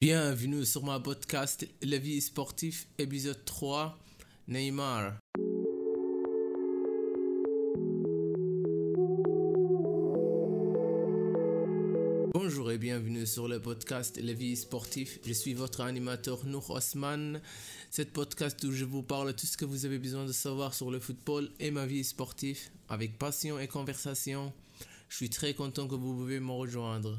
Bienvenue sur ma podcast La vie sportive, épisode 3, Neymar. Bonjour et bienvenue sur le podcast La vie sportive. Je suis votre animateur Nour Osman. Cette podcast où je vous parle tout ce que vous avez besoin de savoir sur le football et ma vie sportive avec passion et conversation. Je suis très content que vous pouvez me rejoindre.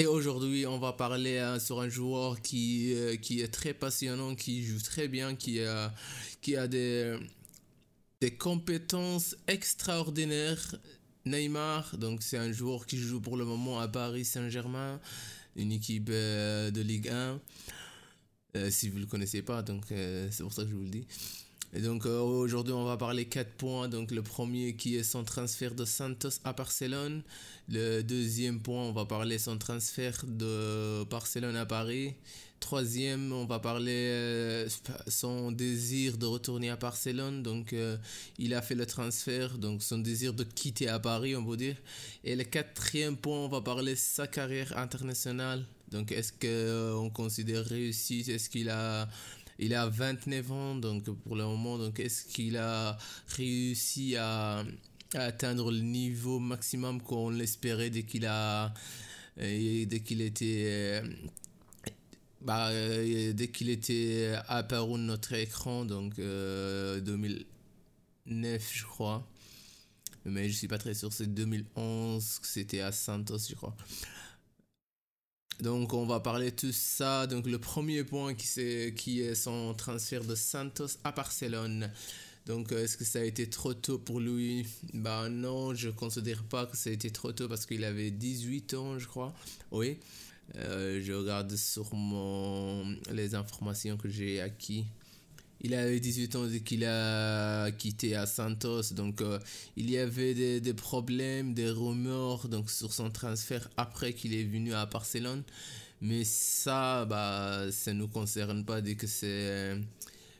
Et aujourd'hui, on va parler hein, sur un joueur qui, euh, qui est très passionnant, qui joue très bien, qui a, qui a des, des compétences extraordinaires. Neymar, donc c'est un joueur qui joue pour le moment à Paris Saint-Germain, une équipe euh, de Ligue 1. Euh, si vous ne le connaissez pas, donc c'est pour ça que je vous le dis. Et donc euh, aujourd'hui on va parler 4 points. Donc le premier qui est son transfert de Santos à Barcelone. Le deuxième point on va parler son transfert de Barcelone à Paris. Troisième on va parler euh, son désir de retourner à Barcelone. Donc euh, il a fait le transfert, donc son désir de quitter à Paris on va dire. Et le quatrième point on va parler sa carrière internationale. Donc est-ce qu'on considère réussi? Est-ce qu'il a il a 29 ans, donc pour le moment, donc est-ce qu'il a réussi à, atteindre le niveau maximum qu'on l'espérait dès qu'il euh, était euh, bah, euh, dès qu'il était apparu notre écran donc 2009 je crois. Mais je suis pas très sûr c'est 2011 c'était à Santos je crois donc on va parler de tout ça. Donc le premier point qui, est, qui son transfert de Santos à Barcelone. Donc euh, est-ce que ça a été trop tôt pour lui? Bah non, je considère pas que ça a été trop tôt parce qu'il avait 18 ans, je crois. Oui. Euh, je regarde sur les informations que j'ai acquis il avait 18 ans qu'il a quitté à Santos. Donc, euh, il y avait des, des, problèmes, des rumeurs donc, sur son transfert après qu'il est venu à Barcelone. Mais ça, bah, ça ne nous concerne pas dès que c'est.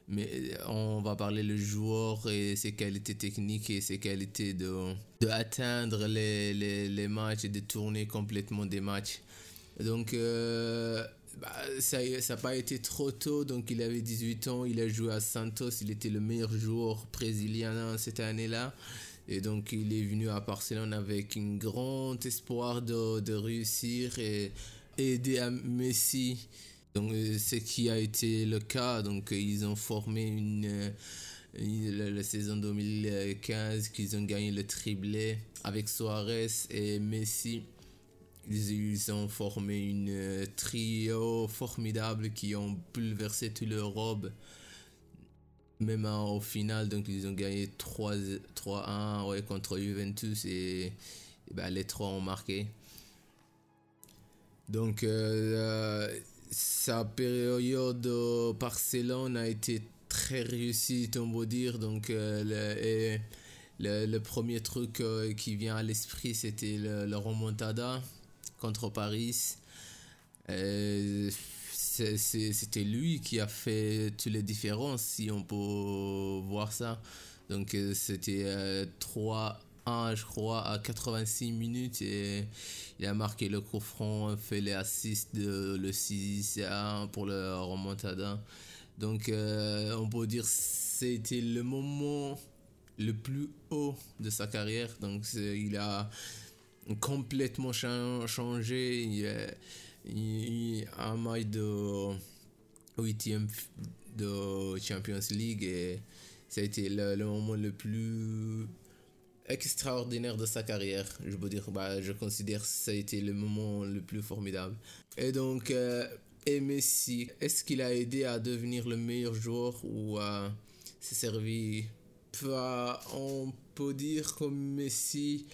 Mais on va parler le joueur et ses qualités techniques et ses qualités de, de les, les, les matchs et de tourner complètement des matchs. Donc, euh, bah, ça n'a pas été trop tôt, donc il avait 18 ans, il a joué à Santos, il était le meilleur joueur brésilien cette année-là. Et donc il est venu à Barcelone avec un grand espoir de, de réussir et aider à Messi. Donc ce qui a été le cas, donc ils ont formé une la, la, saison 2015 qu'ils ont gagné le triplé avec Suarez et Messi ils, ont formé une euh, trio formidable qui ont bouleversé toute l'Europe. Même au final, donc ils ont gagné 3-1 ouais, contre Juventus et, bah, les trois ont marqué. Donc euh, euh, sa période au Barcelone a été très réussie, on peut dire. Donc le, le, premier truc qui vient à l'esprit, c'était le, le remontada contre Paris. Euh, c'était lui qui a fait toutes les différences, si on peut voir ça. Donc euh, c'était 3-1, euh, je crois, à 86 minutes. Et il a marqué le coup franc, fait les assists de le 6 1 pour le remontada. Donc on peut dire c'était le moment le plus haut de sa carrière. Donc il a complètement changé. Il, il, a un match de 8 de Champions League et ça a été le, moment le plus extraordinaire de sa carrière. Je peux dire, bah, je considère que ça a été le moment le plus formidable. Et donc, euh, et Messi, est-ce qu'il a aidé à devenir le meilleur joueur ou à s'est servi? Bah, On peut dire que Messi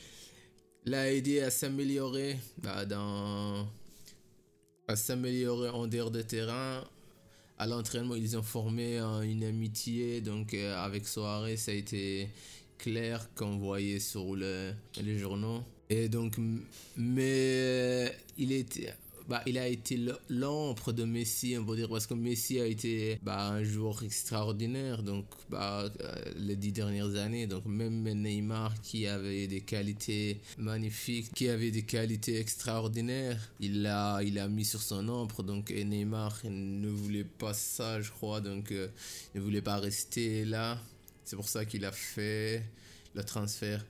l'a aidé à s'améliorer bah, dans à s'améliorer en dehors de terrain. À l'entraînement ils ont formé une amitié. Donc euh, avec Soirée ça a été clair qu'on voyait sur le, les journaux. Et donc mais il était bah, il a été l'ombre de Messi, on peut dire, parce que Messi a été bah, un joueur extraordinaire, donc bah, euh, les dix dernières années. Donc même Neymar, qui avait des qualités magnifiques, qui avait des qualités extraordinaires, il l'a il a mis sur son ombre. Donc Neymar ne voulait pas ça, je crois, donc euh, il ne voulait pas rester là. C'est pour ça qu'il a fait le transfert.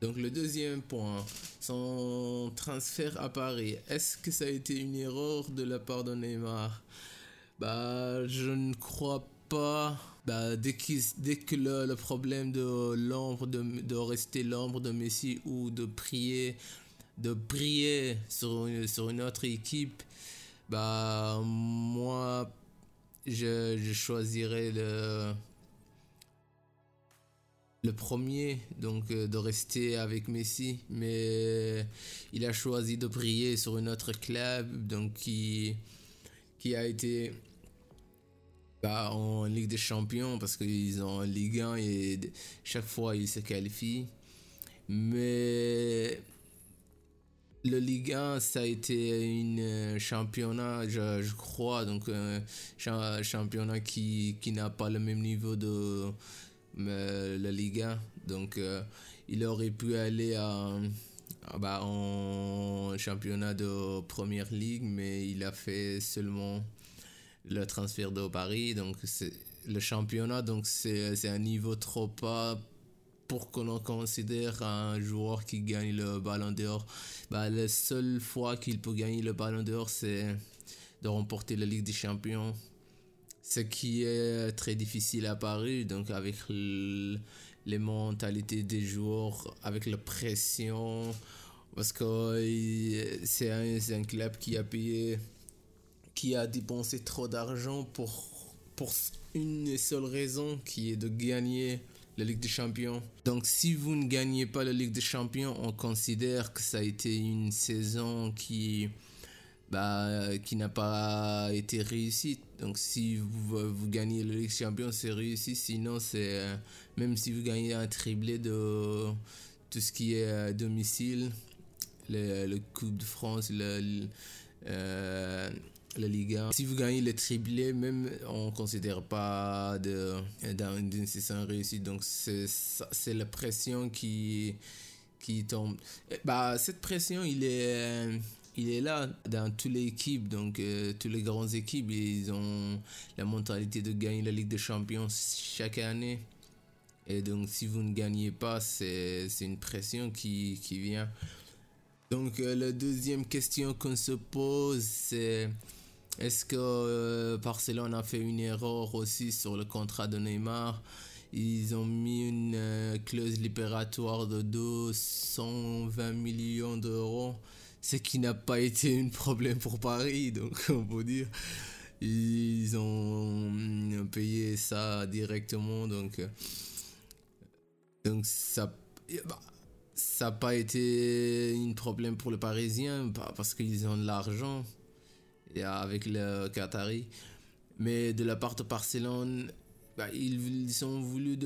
Donc le deuxième point, son transfert à Paris. Est-ce que ça a été une erreur de la part de Neymar? Bah je ne crois pas. Bah, dès, dès que le, problème de l'ombre de, de rester l'ombre de Messi ou de prier de briller sur une, sur une autre équipe, bah moi je, je choisirais le le premier, donc euh, de rester avec Messi, mais il a choisi de briller sur une autre club, donc qui, a été bah, en Ligue des Champions, parce qu'ils ont Ligue 1 et chaque fois ils se qualifient. Mais le Ligue 1, ça a été un championnat, je, crois, donc un championnat qui, qui n'a pas le même niveau de la Liga. Donc, euh, il aurait pu aller à, bah, en championnat de première ligue, mais il a fait seulement le transfert de Paris. Donc, c'est le championnat, donc c'est un niveau trop bas pour qu'on considère un joueur qui gagne le ballon d'or. Bah, la seule fois qu'il peut gagner le ballon d'or, c'est de remporter la Ligue des Champions ce qui est très difficile à Paris, donc avec les mentalités des joueurs, avec la pression, parce que c'est un, un, club qui a payé, qui a dépensé trop d'argent pour, pour une seule raison, qui est de gagner la Ligue des Champions. Donc si vous ne gagnez pas la Ligue des Champions, on considère que ça a été une saison qui bah, qui n'a pas été réussi. Donc si vous, vous gagnez la Ligue des Champions, c'est réussi. Sinon, c'est euh, même si vous gagnez un triplé de tout ce qui est à domicile, le, le Coupe de France, le, euh, la Ligue 1. Si vous gagnez le triplé, même on ne considère pas d'une saison réussie. Donc c'est la pression qui, qui tombe. Bah, cette pression, il est il est là dans toutes les équipes, donc euh, toutes les grandes équipes, ils ont la mentalité de gagner la Ligue des Champions chaque année. Et donc si vous ne gagnez pas, c'est une pression qui, vient. Donc euh, la deuxième question qu'on se pose, c'est est-ce que euh, Barcelone a fait une erreur aussi sur le contrat de Neymar? Ils ont mis une clause libératoire de 220 millions d'euros ce qui n'a pas été un problème pour Paris, donc on peut dire. Ils ont payé ça directement, donc, euh, donc ça bah, ça n'a pas été un problème pour le Parisien parce qu'ils ont de l'argent avec le Qatari. Mais de la part de Barcelone, bah, ils ont voulu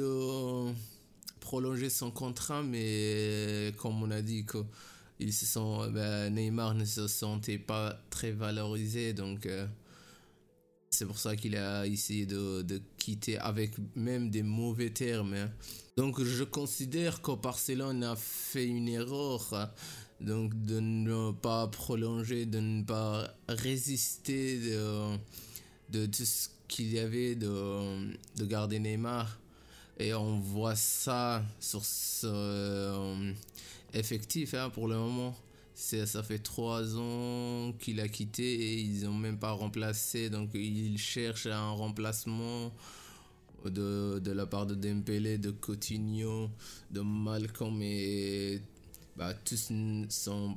prolonger son contrat, mais comme on a dit que se sont, ben, Neymar ne se sentait pas très valorisé, donc euh, c'est pour ça qu'il a essayé de, de, quitter avec même des mauvais termes. Hein. Donc je considère que Barcelone a fait une erreur, hein. donc de ne pas prolonger, de ne pas résister de, de tout ce qu'il y avait de, de garder Neymar. Et on voit ça sur ce effectif hein, pour le moment. Ça fait trois ans qu'il a quitté et ils n'ont même pas remplacé. Donc ils cherchent un remplacement de, de la part de Dembélé, de Coutinho, de Malcolm et bah, tous sont...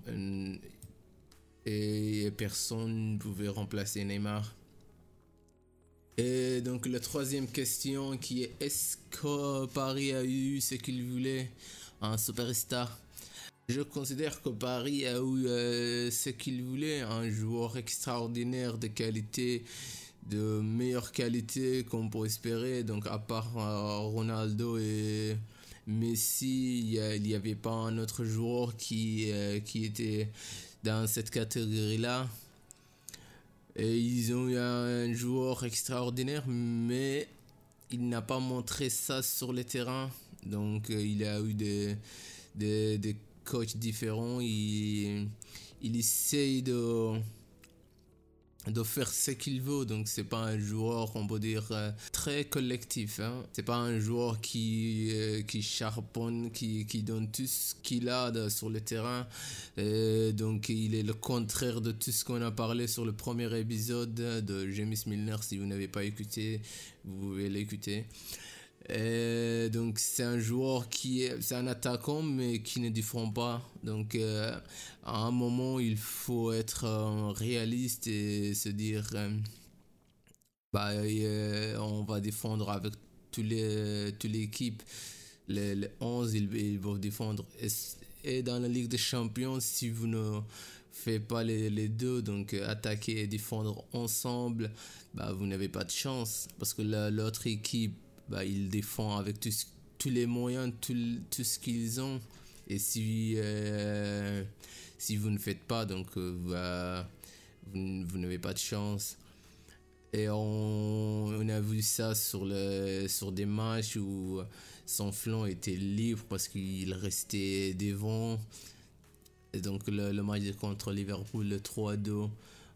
Et personne ne pouvait remplacer Neymar. Et donc la troisième question qui est est-ce que Paris a eu ce qu'il voulait un superstar? Je considère que Paris a eu euh, ce qu'il voulait, un joueur extraordinaire de qualité, de meilleure qualité qu'on peut espérer. Donc à part euh, Ronaldo et mais s'il n'y avait pas un autre joueur qui, qui était dans cette catégorie-là, et ils ont eu un joueur extraordinaire, mais il n'a pas montré ça sur le terrain. Donc il a eu des, des coachs différents. Il, il essaye de de faire ce qu'il veut. Donc c'est pas un joueur, on peut dire, euh, très collectif. Hein. C'est pas un joueur qui, euh, qui charbonne, qui, qui donne tout ce qu'il a sur le terrain. Euh, donc il est le contraire de tout ce qu'on a parlé sur le premier épisode de James Milner. Si vous n'avez pas écouté, vous pouvez l'écouter. Euh, donc c'est un joueur qui est, c'est un attaquant mais qui ne défend pas. Donc euh, à un moment il faut être euh, réaliste et se dire bah on va défendre avec tous les toute l'équipe. Les, 11 ils, vont défendre et, dans la Ligue des Champions si vous ne faites pas les, les deux donc attaquer et défendre ensemble bah vous n'avez pas de chance parce que l'autre équipe bah, ils défendent avec tous, les moyens, tout, tout ce qu'ils ont. Et si, euh, si vous ne faites pas, donc euh, bah, vous, vous n'avez pas de chance. Et on, on, a vu ça sur, le, sur des matchs où son flanc était libre parce qu'il restait devant. Et donc le, le match contre Liverpool, le 3-2,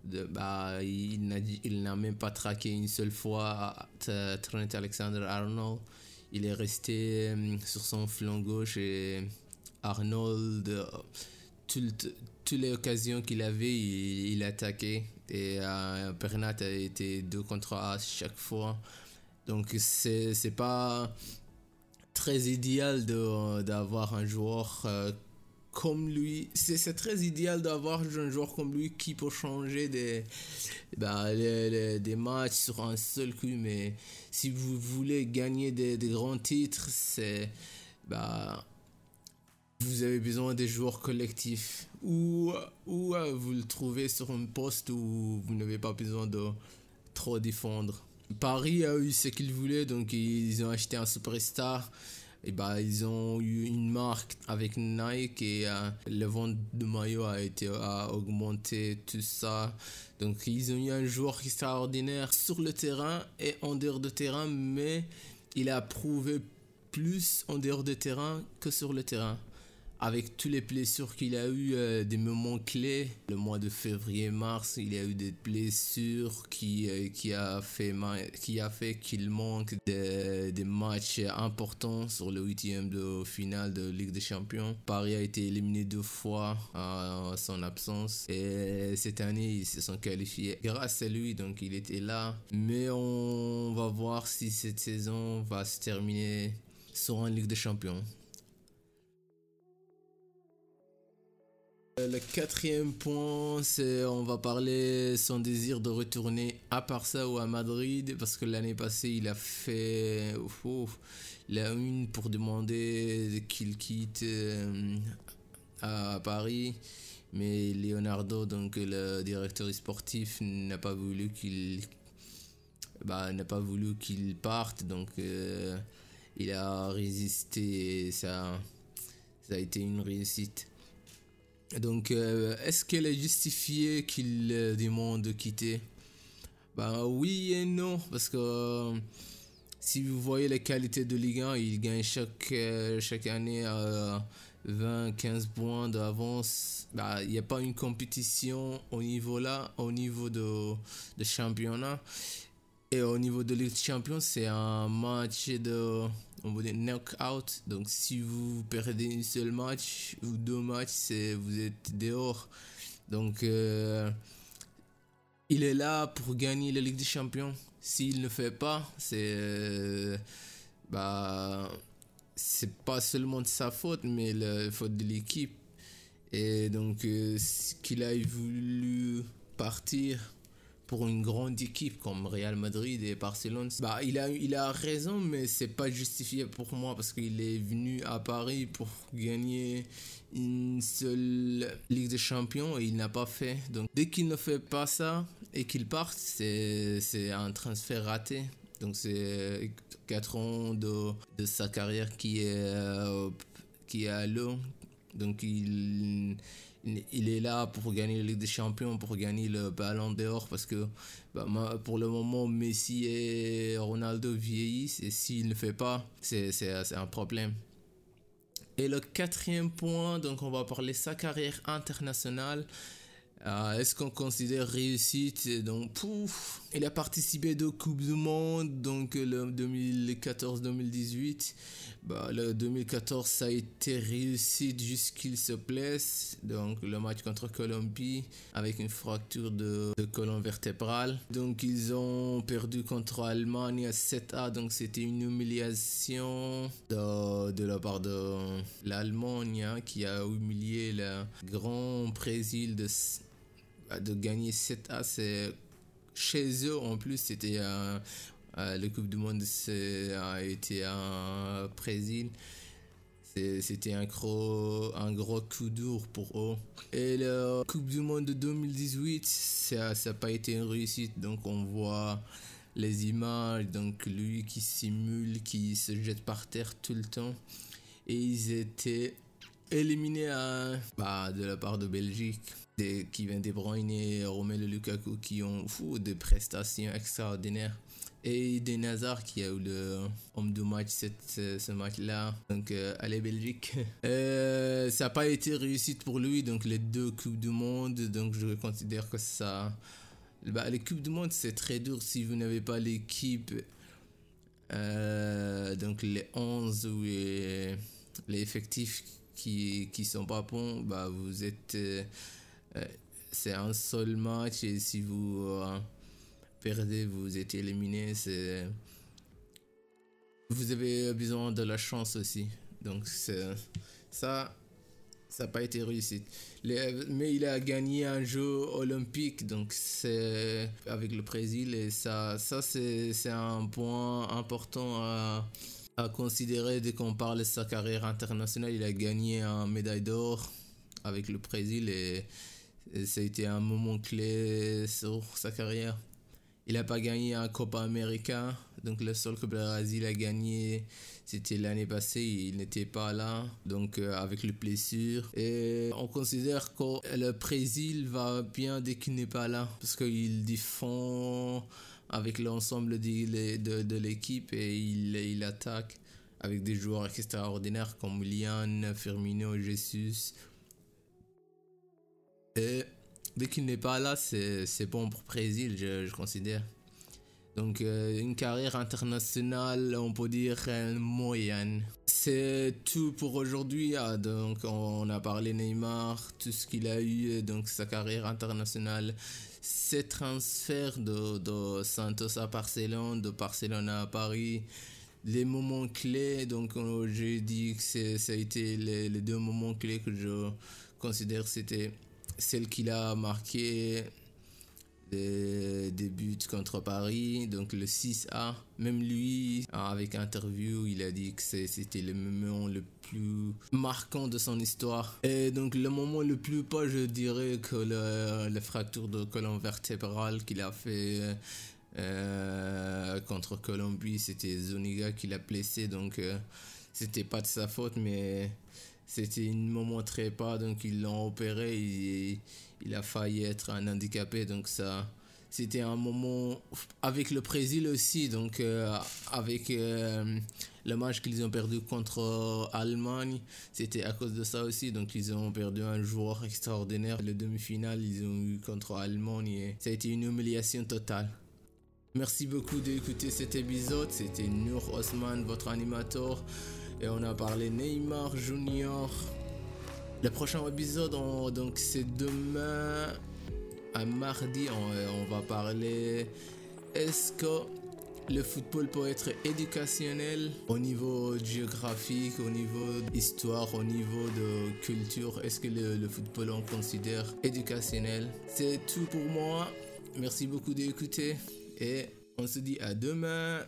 bah, il n'a même pas traqué une seule fois Trent Alexander-Arnold. Il est resté euh, sur son flanc gauche et Arnold, euh, toutes les occasions qu'il avait, il, attaquait. Et euh, Bernat a été deux contre un à chaque fois. Donc c'est pas très idéal d'avoir un joueur comme lui. C'est très idéal d'avoir un joueur comme lui qui peut changer des, bah, des matchs sur un seul coup. Mais si vous voulez gagner des, grands titres, c'est. Bah, vous avez besoin des joueurs collectifs. Ou, ou euh, vous le trouvez sur un poste où vous n'avez pas besoin de trop défendre. Paris a eu ce qu'il voulait, donc ils ont acheté un superstar et bah, ils ont eu une marque avec Nike et euh, le vente de maillot a été a augmenté tout ça. Donc ils ont eu un joueur extraordinaire sur le terrain et en dehors de terrain mais il a prouvé plus en dehors de terrain que sur le terrain avec tous les blessures qu'il a eu, euh, des moments clés. Le mois de février-mars, il a eu des blessures qui, euh, qui a fait qui a qu'il manque des, matchs importants sur le huitième de finale de Ligue des Champions. Paris a été éliminé deux fois à son absence et cette année ils se sont qualifiés grâce à lui donc il était là. Mais on va voir si cette saison va se terminer sur une Ligue des Champions. Le quatrième point, c'est on va parler son désir de retourner à Barça ou à Madrid parce que l'année passée il a fait la une pour demander qu'il quitte euh, à Paris, mais Leonardo donc le directeur sportif n'a pas voulu qu'il bah, parte donc euh, il a résisté ça a été une réussite. Donc, euh, est-ce qu'elle est justifiée qu'il demande de quitter? Ben oui et non, parce que euh, si vous voyez les qualités de Ligue 1, il gagne chaque, euh, chaque année à 20-15 points d'avance. Bah, il n'y a pas une compétition au niveau là, au niveau de, de championnat. Et au niveau de Ligue des Champions, c'est un match de on dire knockout. Donc si vous perdez une seule match ou deux matchs, vous êtes dehors. Donc euh, il est là pour gagner la Ligue des Champions. S'il ne fait pas, c'est euh, bah c'est pas seulement de sa faute, mais la faute de l'équipe. Et donc euh, qu'il a voulu partir pour une grande équipe comme Real Madrid et Barcelone, bah, il, a, il a raison, mais c'est pas justifié pour moi parce qu'il est venu à Paris pour gagner une seule Ligue des Champions et il n'a pas fait. Donc dès qu'il ne fait pas ça et qu'il parte, c'est un transfert raté. Donc c'est 4 ans de, de, sa carrière qui est, qui est à l'eau. Donc il, il est là pour gagner la Ligue des Champions, pour gagner le Ballon d'Or, parce que bah, pour le moment, Messi et Ronaldo vieillissent, et s'il ne fait pas, c'est un problème. Et le quatrième point, donc on va parler sa carrière internationale. Euh, est-ce qu'on considère réussite Donc, pouf, il a participé deux Coupes du Monde, donc le 2014-2018. Bah, le 2014, ça a été réussite jusqu'il se blesse. Donc, le match contre Colombie avec une fracture de, de colonne vertébrale. Donc, ils ont perdu contre Allemagne à 7A. Donc, c'était une humiliation de, de la part de l'Allemagne hein, qui a humilié le grand Brésil de de gagner 7A, c'est chez eux en plus, c'était euh, euh, le Coupe du Monde a été un Brésil. C'était un gros, un gros coup dur pour eux. Et la Coupe du Monde de 2018, ça n'a pas été une réussite. Donc on voit les images, donc lui qui simule, qui se jette par terre tout le temps. Et ils étaient éliminés bah, de la part de Belgique des Kevin De Bruyne et Romelu Lukaku qui ont fou, des prestations extraordinaires. Et des Nazar qui a eu le homme du match ce, match-là. Donc, euh, allez Belgique. Euh, ça n'a pas été réussite pour lui. Donc, les deux Coupes du Monde. Donc, je considère que ça. Bah, les Coupes du Monde, c'est très dur si vous n'avez pas l'équipe. Euh, donc, les 11 ou les, effectifs qui, qui sont pas bons, bah, vous êtes c'est un seul match et si vous euh, perdez, vous êtes éliminé. C'est vous avez besoin de la chance aussi. Donc ça, ça n'a pas été réussi. mais il a gagné un jeu olympique, donc c'est avec le Brésil et ça, ça c'est un point important à, à considérer dès qu'on parle de sa carrière internationale. Il a gagné un médaille d'or avec le Brésil ça a été un moment clé sur sa carrière. Il n'a pas gagné un Copa América, donc le seul que le Brésil a gagné, c'était l'année passée, il n'était pas là, donc euh, avec les blessures. Et on considère que le Brésil va bien dès qu'il n'est pas là, parce qu'il défend avec l'ensemble de, de, de l'équipe et il, il attaque avec des joueurs extraordinaires comme Lian, Firmino, Jesus, et dès qu'il n'est pas là, c'est bon pour Brésil, je, je considère. Donc euh, une carrière internationale, on peut dire moyenne. C'est tout pour aujourd'hui. Ah, donc on a parlé Neymar, tout ce qu'il a eu, donc sa carrière internationale, ses transferts de, de Santos à Barcelone, de Barcelone à Paris, les moments clés. Donc j'ai dit que ça a été les, les, deux moments clés que je considère c'était celle qu'il a marqué des, buts contre Paris, donc le 6A. Même lui, avec interview, il a dit que c'était le moment le plus marquant de son histoire. Et donc le moment le plus pas, je dirais que la fracture de colonne vertébrale qu'il a fait euh, contre Colombie, c'était Zoniga qui l'a blessé, donc euh, c'était pas de sa faute, mais c'était un moment très pas, donc ils l'ont opéré, il a failli être un handicapé, donc ça, c'était un moment avec le Brésil aussi, donc euh, avec euh, le match qu'ils ont perdu contre l'Allemagne, c'était à cause de ça aussi, donc ils ont perdu un joueur extraordinaire. Le demi-finale, ils ont eu contre l'Allemagne et ça a été une humiliation totale. Merci beaucoup d'écouter cet épisode, c'était Nour Osman, votre animateur. Et on a parlé Neymar Junior. Le prochain épisode, donc c'est demain à mardi. On, va parler. Est-ce que le football peut être éducationnel au niveau géographique, au niveau histoire, au niveau de culture? Est-ce que le, le, football on considère éducationnel? C'est tout pour moi. Merci beaucoup d'écouter et on se dit à demain.